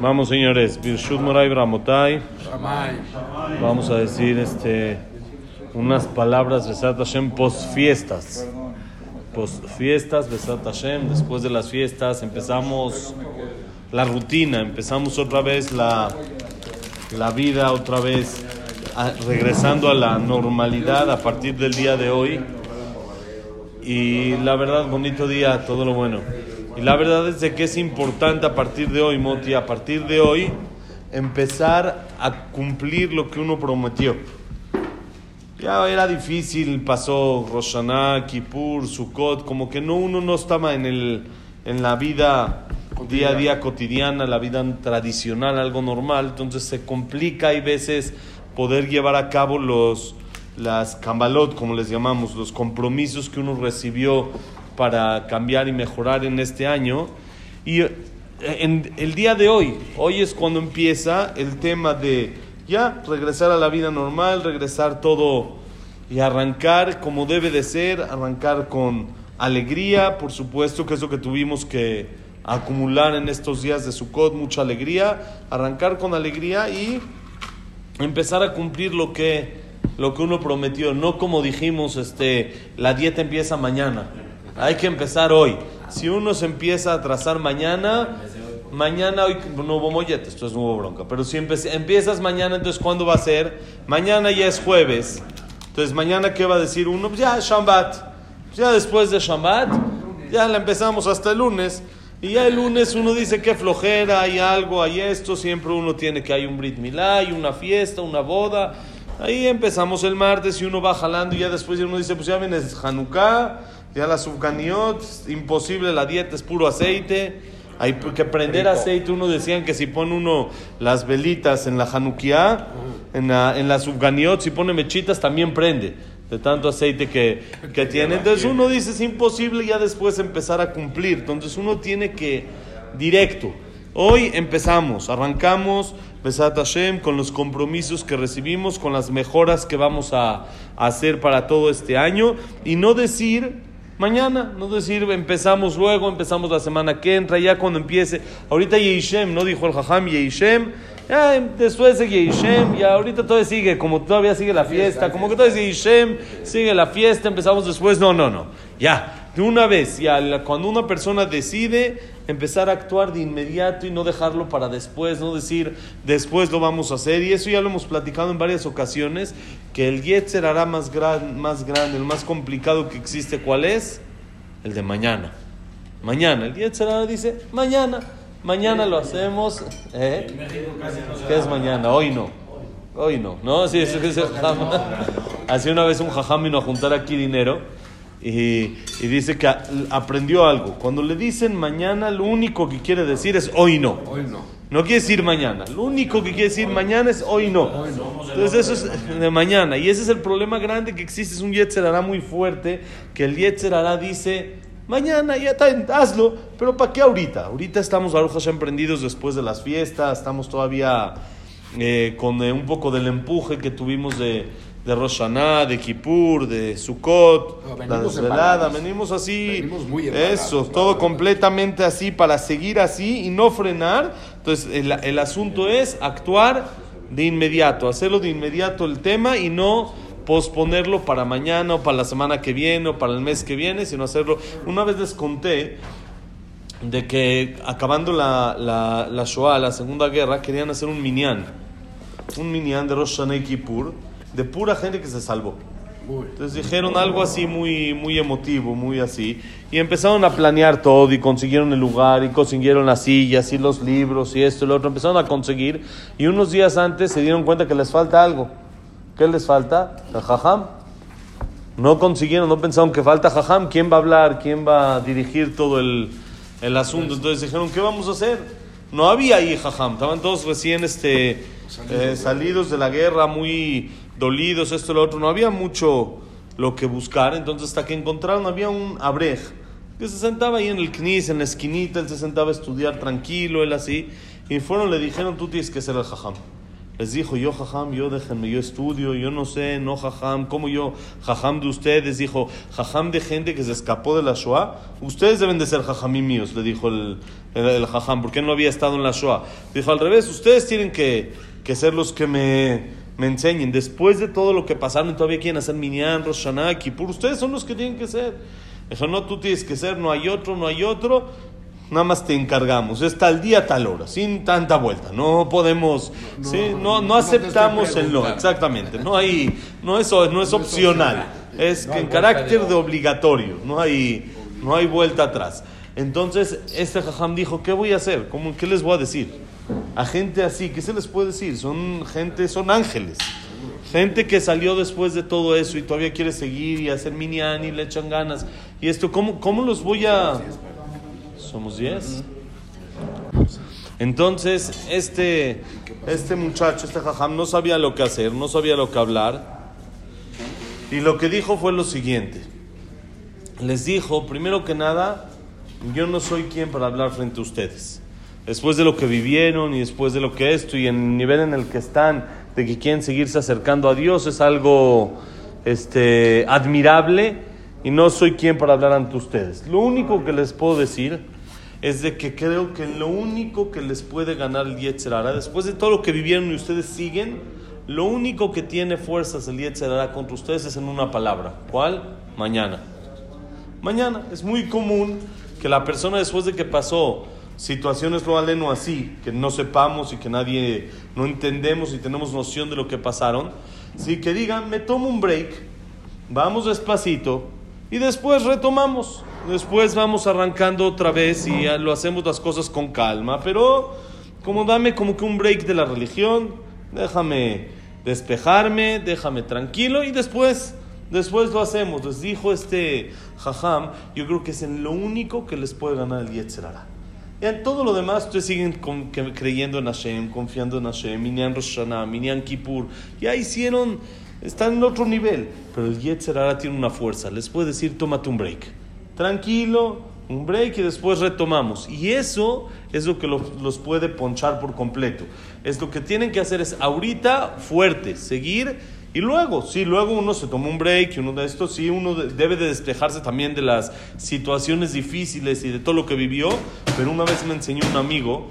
Vamos, señores. Birshut Moray Bramotai. Vamos a decir este, unas palabras Besat Hashem post fiestas. Post fiestas, Besat Hashem. Después de las fiestas empezamos la rutina, empezamos otra vez la, la vida, otra vez a- regresando a la normalidad a partir del día de hoy. Y la verdad, bonito día, todo lo bueno. Y la verdad es de que es importante a partir de hoy, Moti, a partir de hoy, empezar a cumplir lo que uno prometió. Ya era difícil, pasó Roshaná, Kippur, Sukkot, como que no, uno no estaba en, el, en la vida día a día cotidiana, la vida tradicional, algo normal, entonces se complica hay veces poder llevar a cabo los, las kambalot, como les llamamos, los compromisos que uno recibió para cambiar y mejorar en este año. Y eh, en el día de hoy, hoy es cuando empieza el tema de ya regresar a la vida normal, regresar todo y arrancar como debe de ser, arrancar con alegría, por supuesto que es lo que tuvimos que acumular en estos días de Sukkot, mucha alegría, arrancar con alegría y empezar a cumplir lo que lo que uno prometió, no como dijimos, este, la dieta empieza mañana. Hay que empezar hoy. Si uno se empieza a atrasar mañana, mañana hoy no hubo mollete, esto es nuevo bronca. Pero si empiezas mañana, entonces ¿cuándo va a ser? Mañana ya es jueves. Entonces mañana qué va a decir uno? Pues ya Shambat. Ya después de Shambat, ya la empezamos hasta el lunes. Y ya el lunes uno dice que flojera, hay algo, hay esto, siempre uno tiene que hay un Brit Milá, hay una fiesta, una boda. Ahí empezamos el martes y uno va jalando y ya después uno dice, pues ya viene Hanukkah, ya la subganiot, imposible, la dieta es puro aceite. Hay que prender aceite, uno decían que si pone uno las velitas en la Hanukkah, en la, en la si pone mechitas también prende, de tanto aceite que, que tiene. Entonces uno dice, es imposible ya después empezar a cumplir. Entonces uno tiene que, directo, hoy empezamos, arrancamos, Besat Hashem, con los compromisos que recibimos, con las mejoras que vamos a, a hacer para todo este año, y no decir mañana, no decir empezamos luego, empezamos la semana que entra, ya cuando empiece. Ahorita Yehishem, no dijo el Jajam Yehishem, ya em, después de Yehishem, ya ahorita todavía sigue, como todavía sigue la fiesta, como que todavía Yehishem, sigue la fiesta, empezamos después, no, no, no, ya, de una vez, ya cuando una persona decide empezar a actuar de inmediato y no dejarlo para después, no decir después lo vamos a hacer, y eso ya lo hemos platicado en varias ocasiones, que el Yetzer hará más, gran, más grande, el más complicado que existe, ¿cuál es? El de mañana. Mañana, el Yetzer hará dice, mañana, mañana lo hacemos. ¿eh? ¿Qué es mañana? Hoy no. Hoy no. No, sí, eso es el jajam. Así una vez un jajam vino a juntar aquí dinero y, y dice que aprendió algo. Cuando le dicen mañana, lo único que quiere decir es hoy no. Hoy no. No quiere decir mañana. Lo único que quiere decir mañana es hoy no. Entonces eso es de mañana. Y ese es el problema grande que existe. Es un Yetzer Hará muy fuerte. Que el Yetzer Hará dice, mañana ya está, hazlo. Pero ¿para qué ahorita? Ahorita estamos, Baruch Hashem, prendidos después de las fiestas. Estamos todavía eh, con eh, un poco del empuje que tuvimos de, de Rosh Hashanah, de Kippur, de Sukkot, No, la venimos desvelada. Venimos así. Venimos muy embalados, Eso, todo verdad. completamente así para seguir así y no frenar. Entonces, el, el asunto es actuar de inmediato, hacerlo de inmediato el tema y no posponerlo para mañana o para la semana que viene o para el mes que viene, sino hacerlo. Una vez les conté de que acabando la, la, la Shoah, la Segunda Guerra, querían hacer un minyan, un minyan de Rosh Hashanah y Kippur, de pura gente que se salvó. Entonces dijeron algo así muy, muy emotivo, muy así. Y empezaron a planear todo y consiguieron el lugar y consiguieron las sillas y los libros y esto y lo otro. Empezaron a conseguir y unos días antes se dieron cuenta que les falta algo. ¿Qué les falta? El jajam. No consiguieron, no pensaron que falta jajam. ¿Quién va a hablar? ¿Quién va a dirigir todo el, el asunto? Entonces dijeron, ¿qué vamos a hacer? No había ahí jajam. Estaban todos recién este, eh, salidos de la guerra, muy dolidos, esto lo otro. No había mucho lo que buscar. Entonces hasta que encontraron, había un abrej que se sentaba ahí en el knis, en la esquinita. Él se sentaba a estudiar tranquilo, él así. Y fueron, le dijeron, tú tienes que ser el jajam. Les dijo, yo jajam, yo déjenme, yo estudio, yo no sé, no jajam, ¿cómo yo, jajam de ustedes? Dijo, jajam de gente que se escapó de la Shoah, ustedes deben de ser jajamí míos, le dijo el, el, jajam, porque no había estado en la Shoah. Dijo, al revés, ustedes tienen que, que ser los que me, me enseñen. Después de todo lo que pasaron, todavía quieren hacer Minyan, Rosh Hashanah, Kippur, ustedes son los que tienen que ser. Dijo, no, tú tienes que ser, no hay otro, no hay otro nada más te encargamos, es tal día, tal hora, sin tanta vuelta. No podemos, no, ¿sí? no, no aceptamos el no, exactamente. No hay, no es, no es opcional, es en carácter de obligatorio, no hay, no hay vuelta atrás. Entonces, este jajam dijo, ¿qué voy a hacer? ¿Cómo, ¿Qué les voy a decir? A gente así, ¿qué se les puede decir? Son gente, son ángeles. Gente que salió después de todo eso y todavía quiere seguir y hacer minian y le echan ganas. Y esto, ¿cómo, cómo los voy a...? Somos 10. Entonces, este, este muchacho, este jajam, no sabía lo que hacer, no sabía lo que hablar. Y lo que dijo fue lo siguiente. Les dijo, primero que nada, yo no soy quien para hablar frente a ustedes. Después de lo que vivieron y después de lo que esto y en el nivel en el que están, de que quieren seguirse acercando a Dios, es algo este, admirable y no soy quien para hablar ante ustedes. Lo único que les puedo decir es de que creo que lo único que les puede ganar el Yetzerara, después de todo lo que vivieron y ustedes siguen, lo único que tiene fuerzas el Yetzerara contra ustedes es en una palabra. ¿Cuál? Mañana. Mañana. Es muy común que la persona después de que pasó situaciones lo aleno así, que no sepamos y que nadie no entendemos y tenemos noción de lo que pasaron, sí que digan, me tomo un break, vamos despacito y después retomamos. Después vamos arrancando otra vez y lo hacemos las cosas con calma, pero como dame como que un break de la religión, déjame despejarme, déjame tranquilo y después, después lo hacemos. Les dijo este jajam, yo creo que es en lo único que les puede ganar el Yetzerara. En todo lo demás, ustedes siguen creyendo en Hashem, confiando en Hashem, Minyan Rosh Hashanah, Minyan Kippur. Ya hicieron, están en otro nivel. Pero el Yetzerara tiene una fuerza. Les puede decir, tómate un break tranquilo, un break y después retomamos. Y eso es lo que los, puede ponchar por completo. Es lo que tienen que hacer es ahorita fuerte, seguir y luego, sí, luego uno se toma un break y uno de estos, sí, uno debe de despejarse también de las situaciones difíciles y de todo lo que vivió. Pero una vez me enseñó un amigo,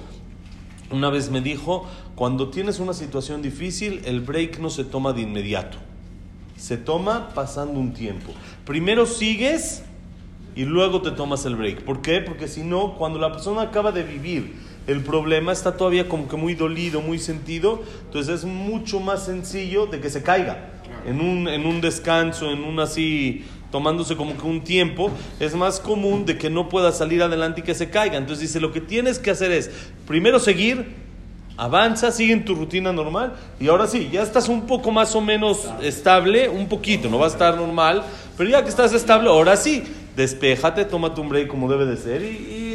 una vez me dijo, cuando tienes una situación difícil, el break no se toma de inmediato. Se toma pasando un tiempo. Primero sigues y luego te tomas el break. ¿Por qué? Porque si no, cuando la persona acaba de vivir el problema, está todavía como que muy dolido, muy sentido, entonces es mucho más sencillo de que se caiga. En un, en un descanso, en un así, tomándose como que un tiempo, es más común de que no pueda salir adelante y que se caiga. Entonces dice, lo que tienes que hacer es, primero seguir, avanza, sigue en tu rutina normal y ahora sí, ya estás un poco más o menos estable, un poquito, no va a estar normal, pero ya que estás estable, ahora sí, despejate, tómate un break como debe de ser y,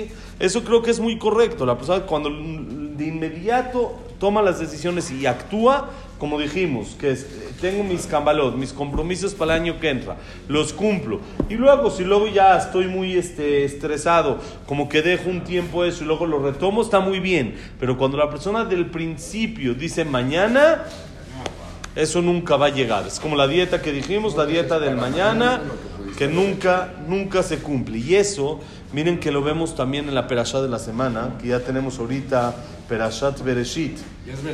eso creo que es muy correcto. La persona cuando de inmediato toma las decisiones y actúa, como dijimos, que tengo mis cambalot, mis compromisos para el año que entra, los cumplo. Y luego, si luego ya estoy muy este, estresado, como que dejo un tiempo eso y luego lo retomo, está muy bien. Pero cuando la persona del principio dice mañana, eso nunca va a llegar. Es como la dieta que dijimos, la dieta del mañana que nunca, nunca se cumple. Y eso, miren que lo vemos también en la Perashá de la semana, que ya tenemos ahorita Perashat Bereshit.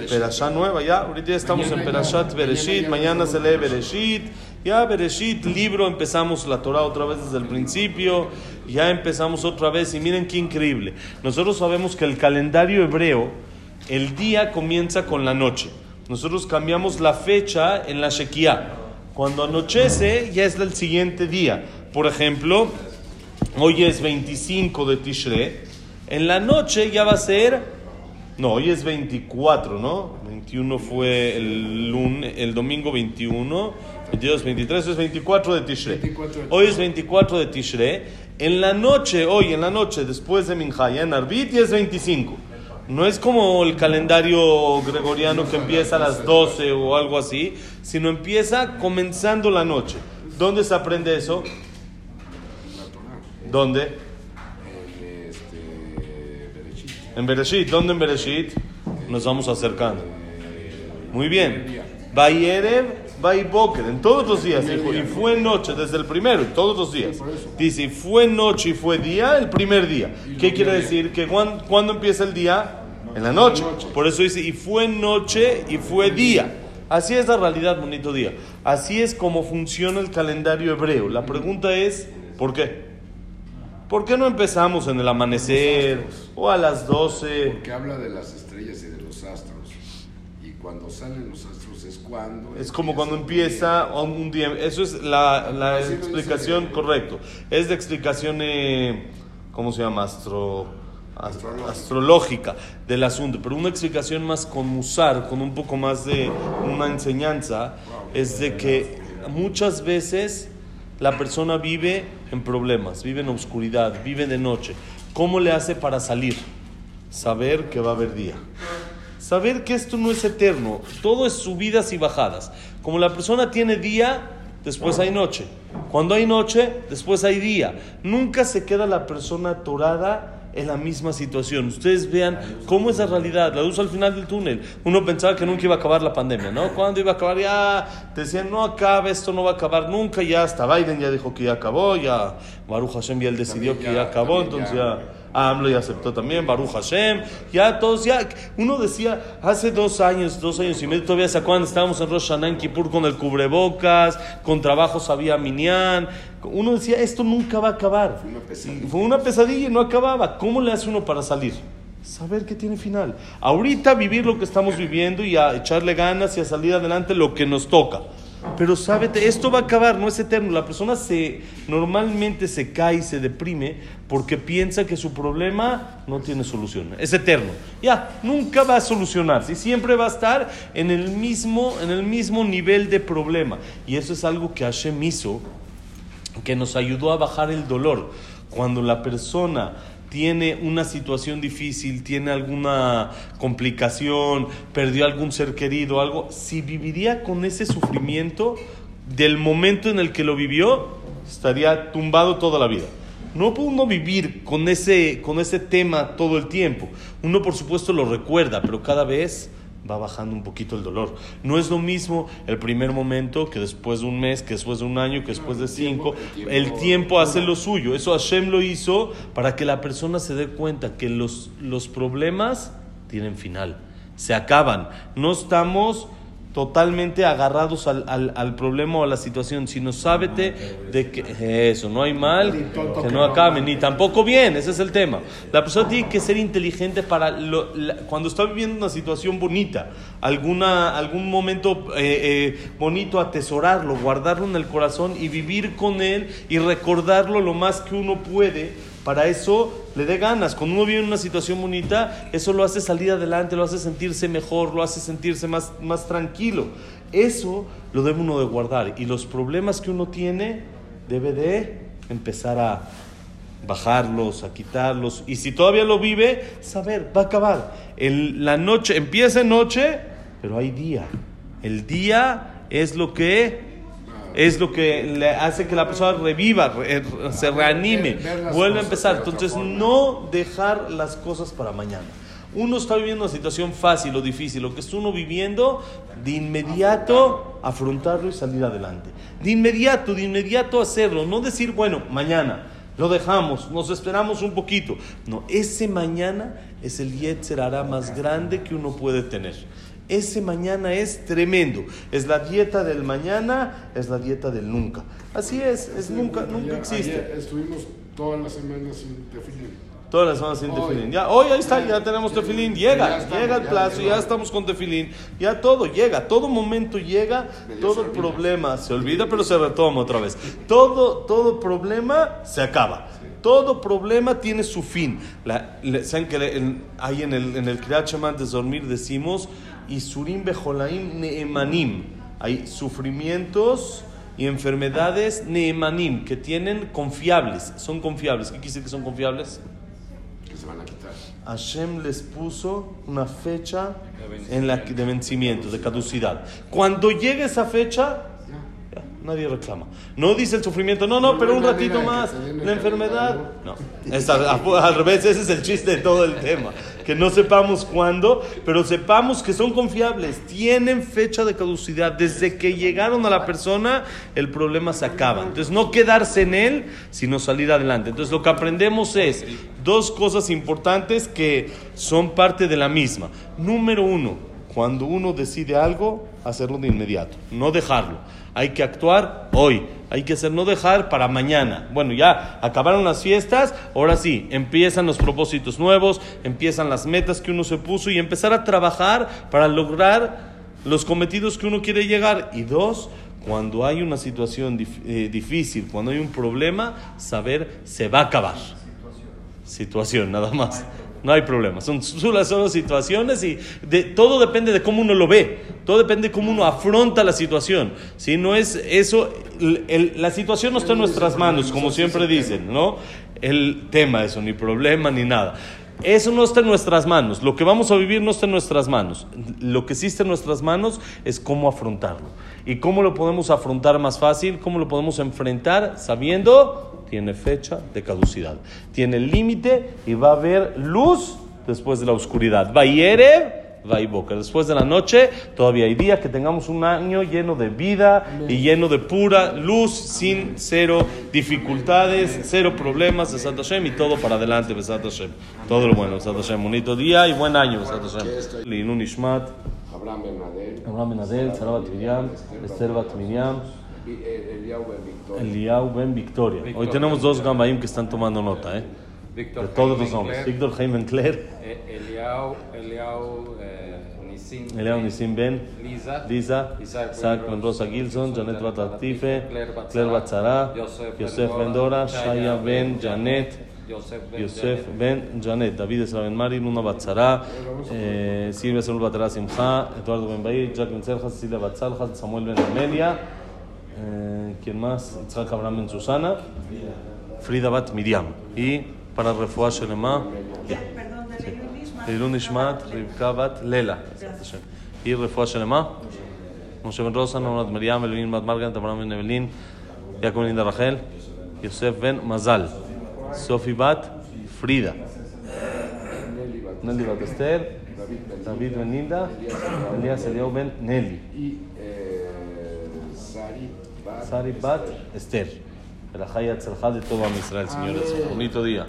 Perashá nueva, ya, ahorita ya estamos en Perashat Bereshit, mañana, se lee Bereshit. Ya Bereshit, libro, empezamos la Torah otra vez desde el principio, ya empezamos otra vez y miren qué increíble. Nosotros sabemos que el calendario hebreo, el día comienza con la noche. Nosotros cambiamos la fecha en la Shekiah. Cuando anochece ya es el siguiente día. Por ejemplo, hoy es 25 de Tishre. En la noche ya va a ser... No, hoy es 24, ¿no? 21 fue el, lunes, el domingo 21. 22, 23, es 24 de Tishre. Hoy es 24 de Tishre. En la noche, hoy en la noche, después de Minjaya, en Arbit, ya es 25. No es como el calendario gregoriano que empieza a las 12 o algo así, sino empieza comenzando la noche. ¿Dónde se aprende eso? ¿Dónde? En Bereshit. ¿Dónde en Bereshit? Nos vamos acercando. Muy bien. Vayerev, Vaiboker, en todos los días, dijo, y fue noche, desde el primero, todos los días. Dice, y fue noche y fue día, el primer día. ¿Qué quiere decir? Que cuando, empieza el día? En la noche. Por eso dice, y fue noche y fue día. Así es la realidad, bonito día. Así es como funciona el calendario hebreo. La pregunta es, ¿por qué? ¿Por qué no empezamos en el amanecer o a las 12? Porque habla de las estrellas y de los astros. Y cuando salen los astros es cuando... Es como cuando empieza un día. Eso es la, la explicación, correcto. Es de explicación, eh, ¿cómo se llama? Astro astrológica del asunto, pero una explicación más con musar, con un poco más de una enseñanza, es de que muchas veces la persona vive en problemas, vive en oscuridad, vive de noche. ¿Cómo le hace para salir? Saber que va a haber día. Saber que esto no es eterno, todo es subidas y bajadas. Como la persona tiene día, después hay noche. Cuando hay noche, después hay día. Nunca se queda la persona atorada en la misma situación. Ustedes vean cómo es la realidad, la luz al final del túnel. Uno pensaba que nunca iba a acabar la pandemia, ¿no? Cuando iba a acabar? Ya decían, no acaba, esto no va a acabar nunca. Ya hasta Biden ya dijo que ya acabó, ya Baruch Hashem ya él decidió que ya acabó, entonces ya AMLO ya aceptó también, Baruch Hashem, ya todos, ya, uno decía, hace dos años, dos años y medio, todavía se acuerdan, estábamos en Rosh Hashanah, Kippur con el cubrebocas, con trabajos había Minyan, uno decía, esto nunca va a acabar. Fue una pesadilla. y no acababa. ¿Cómo le hace uno para salir? Saber que tiene final. Ahorita vivir lo que estamos viviendo y a echarle ganas y a salir adelante lo que nos toca. Pero sábete, esto va a acabar, no es eterno. La persona se normalmente se cae y se deprime porque piensa que su problema no tiene solución. Es eterno. Ya, nunca va a solucionarse siempre va a estar en el mismo, en el mismo nivel de problema. Y eso es algo que Hashem hizo, que nos ayudó a bajar el dolor. Cuando la persona tiene una situación difícil, tiene alguna complicación, perdió algún ser querido, algo, si viviría con ese sufrimiento del momento en el que lo vivió, estaría tumbado toda la vida. No puede uno vivir con ese, con ese tema todo el tiempo. Uno, por supuesto, lo recuerda, pero cada vez va bajando un poquito el dolor. No es lo mismo el primer momento que después de un mes, que después de un año, que después de cinco. El tiempo, hace lo suyo. Eso Hashem lo hizo para que la persona se dé cuenta que los, los problemas tienen final, se acaban. No estamos totalmente agarrados al, al, al, problema o a la situación, sino sábete de que eso, no hay mal que no acabe, ni tampoco bien, ese es el tema. La persona tiene que ser inteligente para cuando está viviendo una situación bonita, alguna, algún momento eh, eh, bonito, atesorarlo, guardarlo en el corazón y vivir con él y recordarlo lo más que uno puede para eso le dé ganas. Cuando uno vive en una situación bonita, eso lo hace salir adelante, lo hace sentirse mejor, lo hace sentirse más, más tranquilo. Eso lo debe uno de guardar. Y los problemas que uno tiene, debe de empezar a bajarlos, a quitarlos. Y si todavía lo vive, saber, va a acabar. La noche, empieza noche, pero hay día. El día es lo que es lo que le hace que la persona reviva, se reanime, vuelva a empezar. Entonces, no dejar las cosas para mañana. Uno está viviendo una situación fácil o difícil, lo que está uno viviendo, de inmediato afrontarlo y salir adelante. De inmediato, de inmediato hacerlo, no decir, bueno, mañana lo dejamos, nos esperamos un poquito. No, ese mañana es el Yetzer hará más grande que uno puede tener. Ese mañana es tremendo. Es la dieta del mañana, es la dieta del nunca. Así es, es nunca, nunca existe. estuvimos todas las semanas sin tefilín. Todas las semanas sin tefilín. Ya, hoy ahí está, ya tenemos tefilín. Llega, llega el plazo, ya, estamos con tefilín. Ya todo llega, todo momento llega, todo el problema se olvida, pero se retoma otra vez. Todo, todo problema se acaba. Todo problema tiene su fin. La, ¿Saben que ahí en el, en el antes de dormir decimos y surim bejolaim neemanim. Hay sufrimientos y enfermedades neemanim que tienen confiables, son confiables. ¿Qué quiere decir que son confiables? Que se van a quitar. Hashem les puso una fecha en la, de vencimiento, de caducidad. Cuando llegue esa fecha, nadie reclama. No dice el sufrimiento, no, no, pero un ratito más, la enfermedad. No, es al, al revés, ese es el chiste de todo el tema. Que no sepamos cuándo, pero sepamos que son confiables, tienen fecha de caducidad. Desde que llegaron a la persona, el problema se acaba. Entonces, no quedarse en él, sino salir adelante. Entonces, lo que aprendemos es dos cosas importantes que son parte de la misma. Número uno, cuando uno decide algo, hacerlo de inmediato, no dejarlo. Hay que actuar hoy, hay que hacer, no dejar para mañana. Bueno, ya acabaron las fiestas, ahora sí, empiezan los propósitos nuevos, empiezan las metas que uno se puso y empezar a trabajar para lograr los cometidos que uno quiere llegar. Y dos, cuando hay una situación eh, difícil, cuando hay un problema, saber se va a acabar situación, nada más. No hay problema. Son solo, situaciones y de, todo depende de cómo uno lo ve. Todo depende de cómo uno afronta la situación. Si no es eso, la situación no está en nuestras manos, como siempre dicen, ¿no? El tema, eso, ni problema, ni nada. Eso no está en nuestras manos. Lo que vamos a vivir no está en nuestras manos. Lo que sí está en nuestras manos es cómo afrontarlo. ¿Y cómo lo podemos afrontar más fácil? ¿Cómo lo podemos enfrentar sabiendo tiene fecha de caducidad. Tiene límite y va a haber luz después de la oscuridad. Va Yerev, va boca. Después de la noche todavía hay día que tengamos un año lleno de vida y lleno de pura luz, sin cero dificultades, cero problemas, Besat Hashem y todo para adelante, Besat Hashem. Todo lo bueno, Besat Hashem. Bonito día y buen año, Besat Hashem. Linun Ishmat, Adel, Sara Bat Miriam, Esther Bat Eh, Eliyahu Ben Victoria. Eliau Ben Victoria. Hoy tenemos dos Gambaim que están tomando nota, ¿eh? Víctor De todos los nombres. Víctor Jaime Cler, eh, Nissim, Eliau Nisim Ben, Lisa, Lisa, Isaac Ben Rosa Gilson, Janet Bat Atife, Claire Bat Claire Bat Zara, Yosef Ben Dora, Shaya Ben Janet, Yosef Ben Janet, David Esra Ben Mari, Luna Bat Zara, eh, Silvia Saúl Batara Simcha, Eduardo Ben Baí, Jack Ben Serja, Cecilia Bat Salja, Samuel Ben Amelia, eh, ¿quién más? Itzhak Abraham Ben Susana, Frida Bat Miriam. Y para Refuah Shelema, ya. Perdón, de Leilun Ishmat. Leilun Ishmat, Rivka Bat Lela. Y Refuah Shelema, Moshe Ben Rosa, Norat Miriam, Elvin Bat Margaret, Abraham Ben Evelyn, Jacob Ben Rachel, Yosef Ben Mazal, Sofi Bat Frida, Nelly Bat Esther, David Ben Linda, Elías Eliau Ben Nelly, eh, Sari Bat Sari Bat Esther. El Hayat Selja de todo Israel, señores. Bonito día.